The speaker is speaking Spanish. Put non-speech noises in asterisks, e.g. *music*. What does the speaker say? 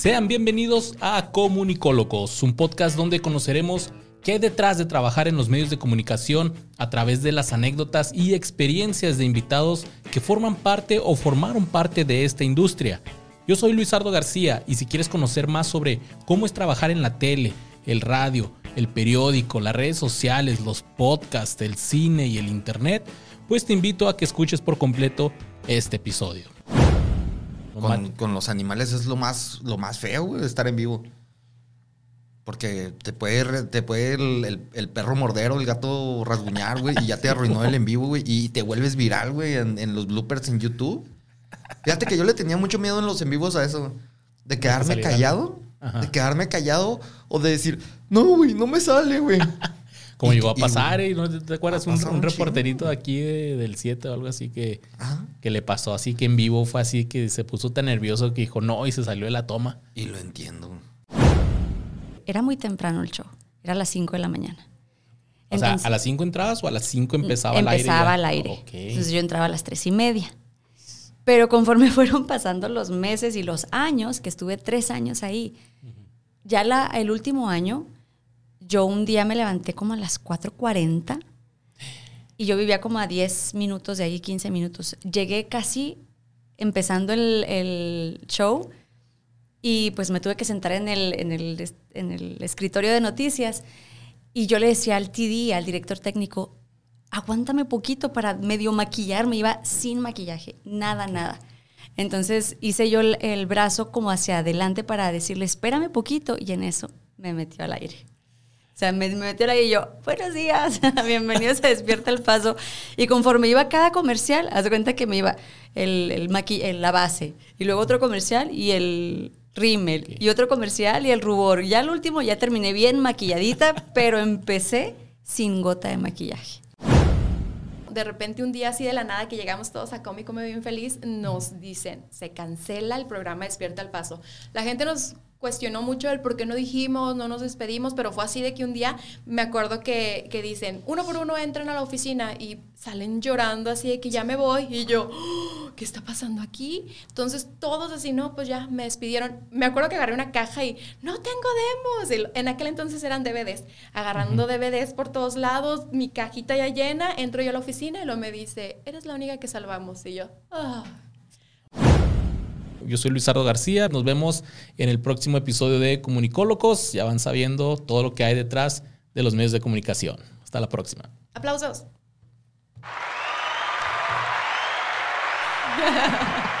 Sean bienvenidos a Comunicólogos, un podcast donde conoceremos qué hay detrás de trabajar en los medios de comunicación a través de las anécdotas y experiencias de invitados que forman parte o formaron parte de esta industria. Yo soy Luisardo García y si quieres conocer más sobre cómo es trabajar en la tele, el radio, el periódico, las redes sociales, los podcasts, el cine y el internet, pues te invito a que escuches por completo este episodio. Con, los animales es lo más, lo más feo, güey, estar en vivo. Porque te puede, te puede el, perro morder o el gato rasguñar, güey, y ya te arruinó el en vivo, güey, y te vuelves viral, güey, en, los bloopers en YouTube. Fíjate que yo le tenía mucho miedo en los en vivos a eso, de quedarme callado, de quedarme callado o de decir, no, güey, no me sale, güey. Como llegó a pasar, y, ¿no te acuerdas? Un, reporterito de aquí del 7 o algo así que, que le pasó así que en vivo fue así que se puso tan nervioso que dijo no y se salió de la toma. Y lo entiendo. Era muy temprano el show, era a las 5 de la mañana. o sea, ¿a las 5 entrabas o a las 5 empezaba, el aire? Empezaba al aire. Entonces yo entraba a las 3 y media. Pero conforme *laughs* fueron pasando los meses y los años, que estuve tres años ahí, ya la, el último año yo un día me levanté como a las 4.40 y yo vivía como a 10 minutos de ahí, 15 minutos. Llegué casi empezando el, show y pues me tuve que sentar en el, en el, escritorio de noticias y yo le decía al TD, al director técnico, aguántame poquito para medio maquillarme. Iba sin maquillaje, nada, nada. Entonces hice yo el, el, brazo como hacia adelante para decirle, espérame poquito, y en eso me metió al aire. O sea, me, metió ahí y yo, buenos días, *laughs* bienvenidos a Despierta el Paso. Y conforme iba cada comercial, haz de cuenta que me iba el, el, la base, y luego otro comercial y el rímel, y otro comercial y el rubor. Ya el último ya terminé bien maquilladita, *laughs* pero empecé sin gota de maquillaje de repente un día así de la nada que llegamos todos a Cómico Me Bien Feliz, nos dicen, se cancela el programa Despierta el Paso. La gente nos cuestionó mucho el por qué no dijimos, no nos despedimos, pero fue así de que un día me acuerdo que, dicen, uno por uno entran a la oficina y salen llorando así de que ya me voy y yo, oh, ¿qué está pasando aquí? Entonces todos así, no, pues ya me despidieron. Me acuerdo que agarré una caja y no tengo demos. En aquel entonces eran DVDs, agarrando DVDs por todos lados, mi cajita ya llena, entro yo a la oficina y lo me dice, eres la única que salvamos. Y yo, ah. Yo soy Luisardo García. Nos vemos en el próximo episodio de Comunicólogos. Ya van sabiendo todo lo que hay detrás de los medios de comunicación. Hasta la próxima. Aplausos. *laughs*